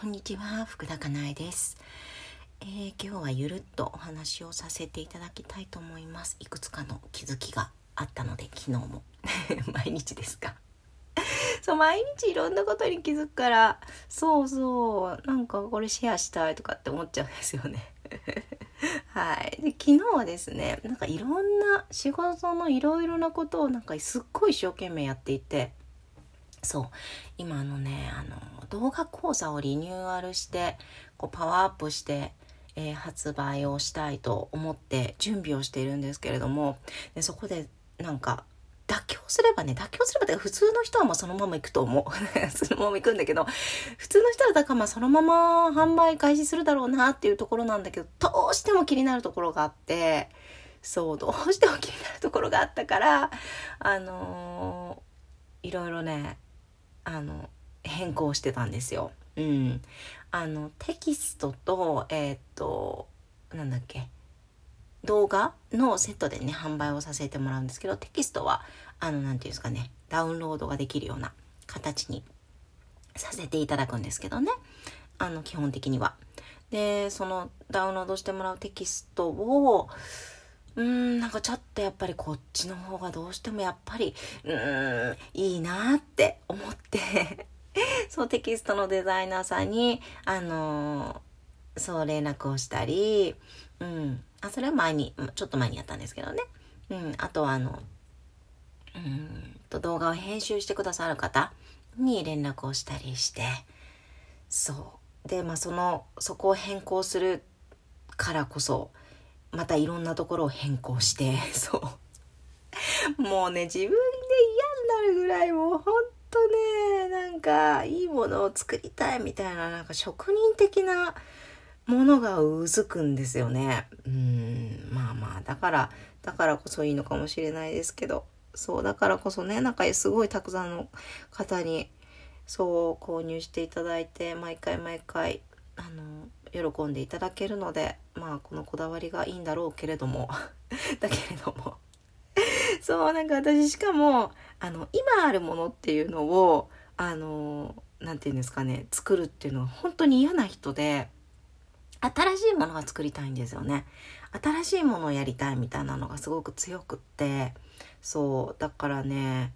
こんにちは。福田かなえです、えー、今日はゆるっとお話をさせていただきたいと思います。いくつかの気づきがあったので昨日も。毎日ですか。そう毎日いろんなことに気づくからそうそうなんかこれシェアしたいとかって思っちゃうんですよね。はい、で昨日はですねなんかいろんな仕事のいろいろなことをなんかすっごい一生懸命やっていてそう今あのねあの動画講座をリニューアルしてこうパワーアップして、えー、発売をしたいと思って準備をしているんですけれどもでそこでなんか妥協すればね、妥協すればって普通の人はもうそのまま行くと思う。そのまま行くんだけど、普通の人はだからまあそのまま販売開始するだろうなっていうところなんだけど、どうしても気になるところがあって、そう、どうしても気になるところがあったから、あのー、いろいろね、あの、変更してたんですよ。うん。あの、テキストと、えー、っと、なんだっけ、動画のセットでね、販売をさせてもらうんですけど、テキストは、あの、なんていうんですかね、ダウンロードができるような形にさせていただくんですけどね。あの、基本的には。で、そのダウンロードしてもらうテキストを、うーん、なんかちょっとやっぱりこっちの方がどうしてもやっぱり、うーん、いいなって思って そうテキストのデザイナーさんに、あのー、そう連絡をしたり、うん。あ、それは前に、ちょっと前にやったんですけどね。うん。あとはあの、うんと動画を編集してくださる方に連絡をしたりして、そう。で、まあその、そこを変更するからこそ、またいろんなところを変更して、そう。もうね、自分で嫌になるぐらいもう本とね、なんかいいものを作りたいみたいな、なんか職人的なものがうずくんですよね。うん、まあまあ、だから、だからこそいいのかもしれないですけど、そう、だからこそね、なんかすごいたくさんの方に、そう購入していただいて、毎回毎回、あの、喜んでいただけるので、まあ、このこだわりがいいんだろうけれども、だけれども、そう、なんか私しかも、あの、今あるものっていうのを、あの、なんて言うんですかね、作るっていうのは本当に嫌な人で、新しいものが作りたいんですよね。新しいものをやりたいみたいなのがすごく強くって、そう、だからね、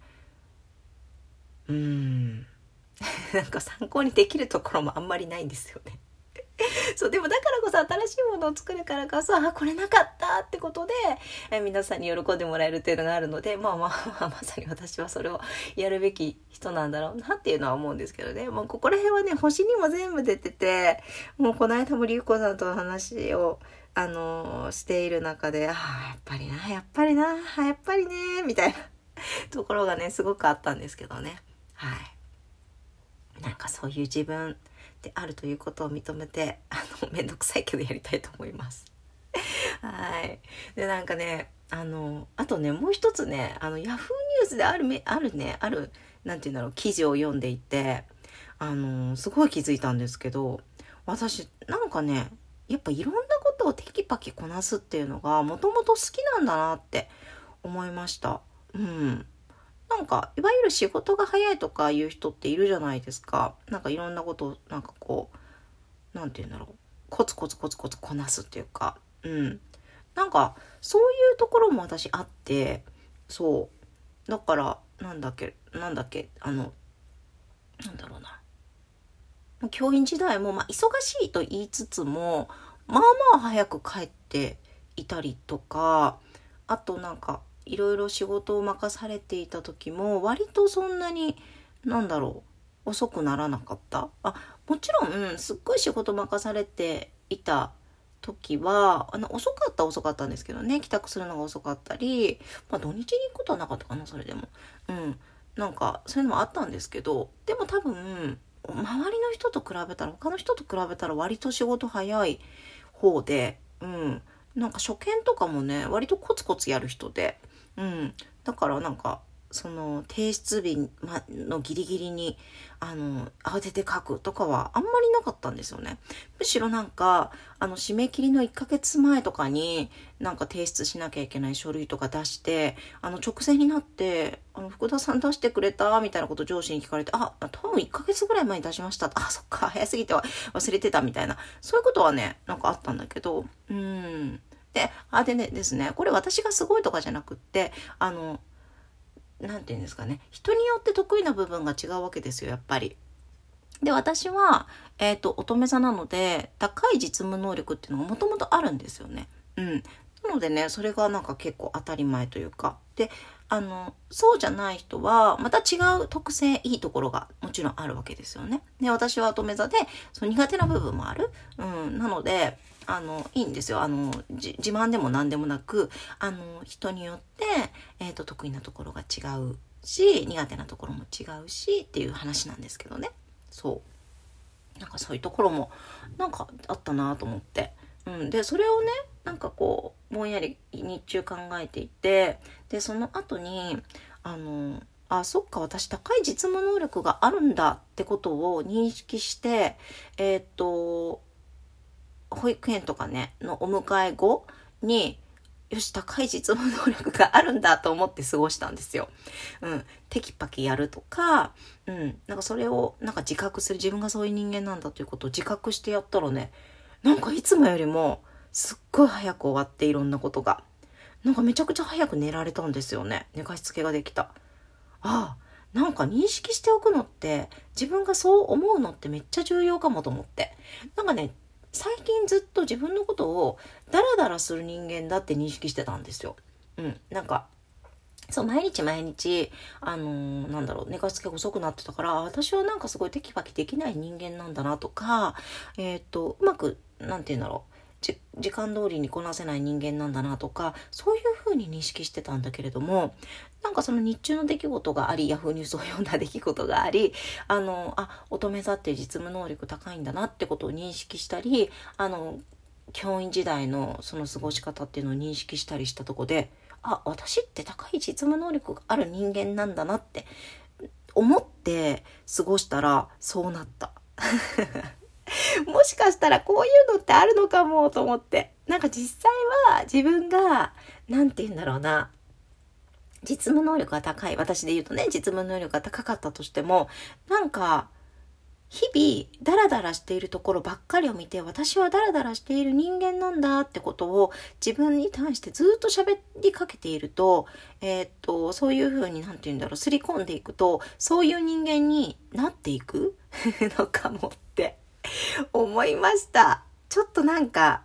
うん、なんか参考にできるところもあんまりないんですよね。そう、でもだからこそ新しいものを作るからこそ、あ、これなかったってことで、え皆さんに喜んでもらえるっていうのがあるので、まあまあ、まあ、まさに私はそれをやるべき人なんだろうなっていうのは思うんですけどね。もうここら辺はね、星にも全部出てて、もうこの間もりゅうこさんとの話を、あのー、している中で、ああ、やっぱりな、やっぱりな、やっぱりね、みたいな ところがね、すごくあったんですけどね。はい。なんかそういう自分、であるということを認めてあの めんどくさいけどやりたいと思います。はいでなんかねあのあとねもう一つねあのヤフーニュースであるめあるねある何て言うんだろう記事を読んでいてあのすごい気づいたんですけど私なんかねやっぱいろんなことをテキパキこなすっていうのがもともと好きなんだなって思いました。うん。なんか、いわゆる仕事が早いとかいう人っているじゃないですか。なんかいろんなことを、なんかこう、なんて言うんだろう。コツコツコツコツこなすっていうか、うん。なんか、そういうところも私あって、そう。だから、なんだっけ、なんだっけ、あの、なんだろうな。教員時代も、まあ、忙しいと言いつつも、まあまあ早く帰っていたりとか、あとなんか、いろいろ仕事を任されていた時も割とそんなになんだろう遅くならなかった。あもちろんすっごい仕事任されていた時はあの遅かった遅かったんですけどね。帰宅するのが遅かったり、まあ、土日に行くことはなかったかなそれでも。うん。なんかそういうのもあったんですけどでも多分周りの人と比べたら他の人と比べたら割と仕事早い方でうん。なんか初見とかもね割とコツコツやる人でうん。だからなんか、その提出日のギリギリにあの慌てて書くとかはあんまりなかったんですよね。むしろなんかあの締め切りの1ヶ月前とかになんか提出しなきゃいけない書類とか出してあの直前になって「あの福田さん出してくれた?」みたいなこと上司に聞かれて「あ多分1ヶ月ぐらい前に出しました」あそっか早すぎては忘れてたみたいなそういうことはねなんかあったんだけどうんであでねですねこれ私がすごいとかじゃなくってあの何て言うんですかね人によって得意な部分が違うわけですよやっぱり。で私は、えーと、乙女座なので高い実務能力っていうのがもともとあるんですよね。うん、なのでねそれがなんか結構当たり前というかであのそうじゃない人はまた違う特性いいところがもちろんあるわけですよね。で私は乙女座でその苦手な部分もある。うん、なのであのいいんですよあの自慢でも何でもなくあの人によって、えーと、得意なところが違うし苦手なところも違うしっていう話なんですけどねそうなんかそういうところもなんかあったなと思って、うん、でそれをねなんかこうぼんやり日中考えていてでその後にあのあそっか私高い実務能力があるんだってことを認識してえっ、と保育園とかね、のお迎え後に、よし、高い実務能力があるんだと思って過ごしたんですよ。うん。テキパキやるとか、うん。なんかそれを、なんか自覚する、自分がそういう人間なんだということを自覚してやったらね、なんかいつもよりも、すっごい早く終わっていろんなことが。なんかめちゃくちゃ早く寝られたんですよね。寝かしつけができた。ああ、なんか認識しておくのって、自分がそう思うのってめっちゃ重要かもと思って。なんかね、最近ずっと自分のことをダラダラする人間だって認識してたんですよ。うん。なんか、そう、毎日毎日、あのー、なんだろう、寝かしつけ遅くなってたから、私はなんかすごいテキパキできない人間なんだなとか、えっ、ー、と、うまく、なんて言うんだろう、時間通りにこなせない人間なんだなとかそういうふうに認識してたんだけれどもなんかその日中の出来事がありヤフーニュースを読んだ出来事がありあのあ乙女座って実務能力高いんだなってことを認識したりあの教員時代のその過ごし方っていうのを認識したりしたとこであ私って高い実務能力がある人間なんだなって思って過ごしたらそうなった。もしかしたらこういうのってあるのかもと思って。なんか実際は自分が、なんて言うんだろうな。実務能力が高い。私で言うとね、実務能力が高かったとしても、なんか、日々ダラダラしているところばっかりを見て私はダラダラしている人間なんだってことを自分に対してずっと喋りかけていると,、えー、っとそういうふうに何て言うんだろうすり込んでいくとそういう人間になっていくのかもっ 思いました。ちょっとなんか、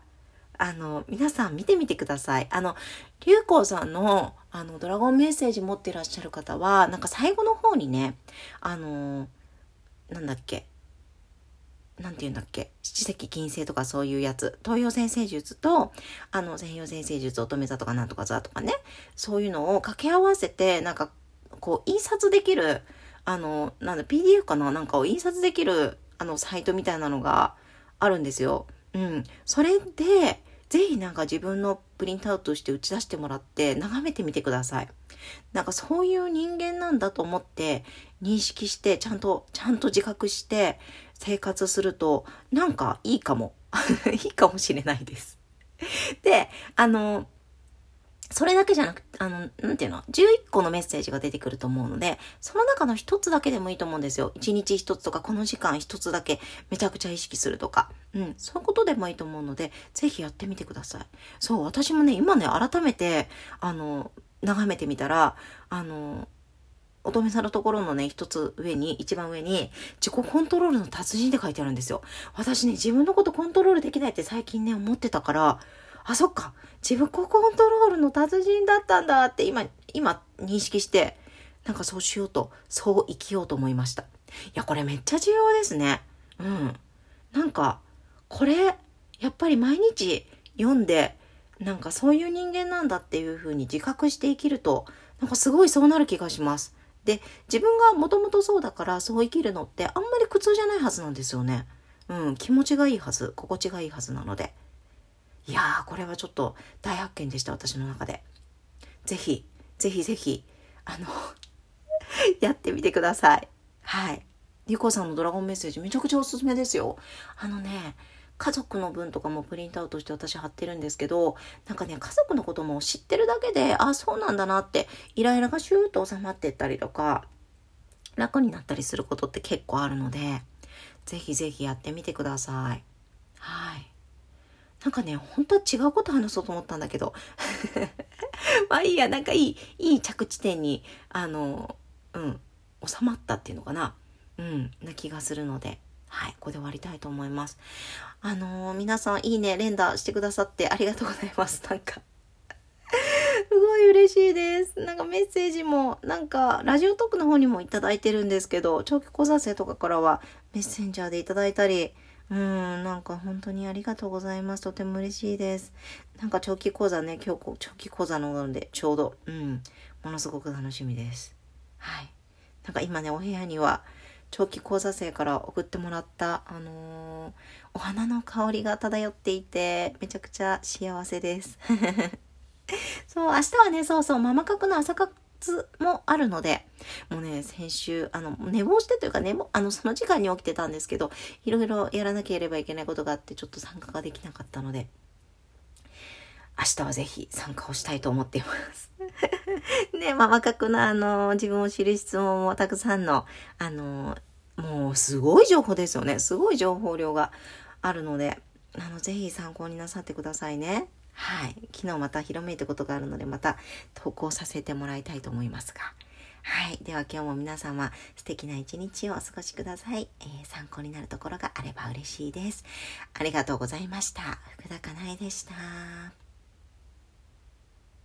あの、皆さん見てみてください。あの、流行さんの、あの、ドラゴンメッセージ持ってらっしゃる方は、なんか最後の方にね、あの、なんだっけ、なんて言うんだっけ七石金星とかそういうやつ。東洋先生術と、あの、西洋先生術、乙女座とかなんとか座とかね。そういうのを掛け合わせて、なんか、こう、印刷できる、あの、なんだ、PDF かななんかを印刷できるあの、サイトみたいなのがあるんですよ。うん。それで、ぜひなんか自分のプリントアウトして打ち出してもらって眺めてみてください。なんかそういう人間なんだと思って認識してちゃんと、ちゃんと自覚して生活するとなんかいいかも。いいかもしれないです。で、あの、それだけじゃなくて、あの、なんていうの ?11 個のメッセージが出てくると思うので、その中の一つだけでもいいと思うんですよ。一日一つとか、この時間一つだけめちゃくちゃ意識するとか。うん、そういうことでもいいと思うので、ぜひやってみてください。そう、私もね、今ね、改めて、あの、眺めてみたら、あの、乙女さんのところのね、一つ上に、一番上に、自己コントロールの達人って書いてあるんですよ。私ね、自分のことコントロールできないって最近ね、思ってたから、あ、そっか。自分コントロールの達人だったんだって今、今認識して、なんかそうしようと、そう生きようと思いました。いや、これめっちゃ重要ですね。うん。なんか、これ、やっぱり毎日読んで、なんかそういう人間なんだっていうふうに自覚して生きると、なんかすごいそうなる気がします。で、自分がもともとそうだからそう生きるのってあんまり苦痛じゃないはずなんですよね。うん、気持ちがいいはず、心地がいいはずなので。いやーこれはちょっと大発見でした私の中で。ぜひぜひぜひあの やってみてください。はい。リコさんのドラゴンメッセージめちゃくちゃおすすめですよ。あのね、家族の分とかもプリントアウトして私貼ってるんですけど、なんかね、家族のことも知ってるだけで、あ、そうなんだなって、イライラがシューッと収まってったりとか、楽になったりすることって結構あるので、ぜひぜひやってみてください。はい。なんかね、本当は違うこと話そうと思ったんだけど。まあいいや、なんかいい、いい着地点に、あの、うん、収まったっていうのかな。うん、な気がするので。はい、ここで終わりたいと思います。あのー、皆さんいいね、連打してくださってありがとうございます。なんかすごい嬉しいです。なんかメッセージも、なんか、ラジオトークの方にもいただいてるんですけど、長期講座生とかからはメッセンジャーでいただいたり、うん、なんか本当にありがとうございます。とても嬉しいです。なんか長期講座ね、今日長期講座ののでちょうど、うん、ものすごく楽しみです。はい。なんか今ね、お部屋には、長期講座生から送ってもらった、あのー、お花の香りが漂っていて、めちゃくちゃ幸せです。そう、明日はね、そうそう、ママ角の朝活もあるので、もうね、先週、あの、寝坊してというかね、あの、その時間に起きてたんですけど、いろいろやらなければいけないことがあって、ちょっと参加ができなかったので、明日はぜひ参加をしたいと思っています。ね、ママ角のあの、自分を知る質問もたくさんの、あの、もうすごい情報ですよね。すごい情報量があるので、あの、ぜひ参考になさってくださいね。はい。昨日また広めいたことがあるので、また投稿させてもらいたいと思いますが。はい。では今日も皆様素敵な一日をお過ごしください。えー、参考になるところがあれば嬉しいです。ありがとうございました。福田かなえでした。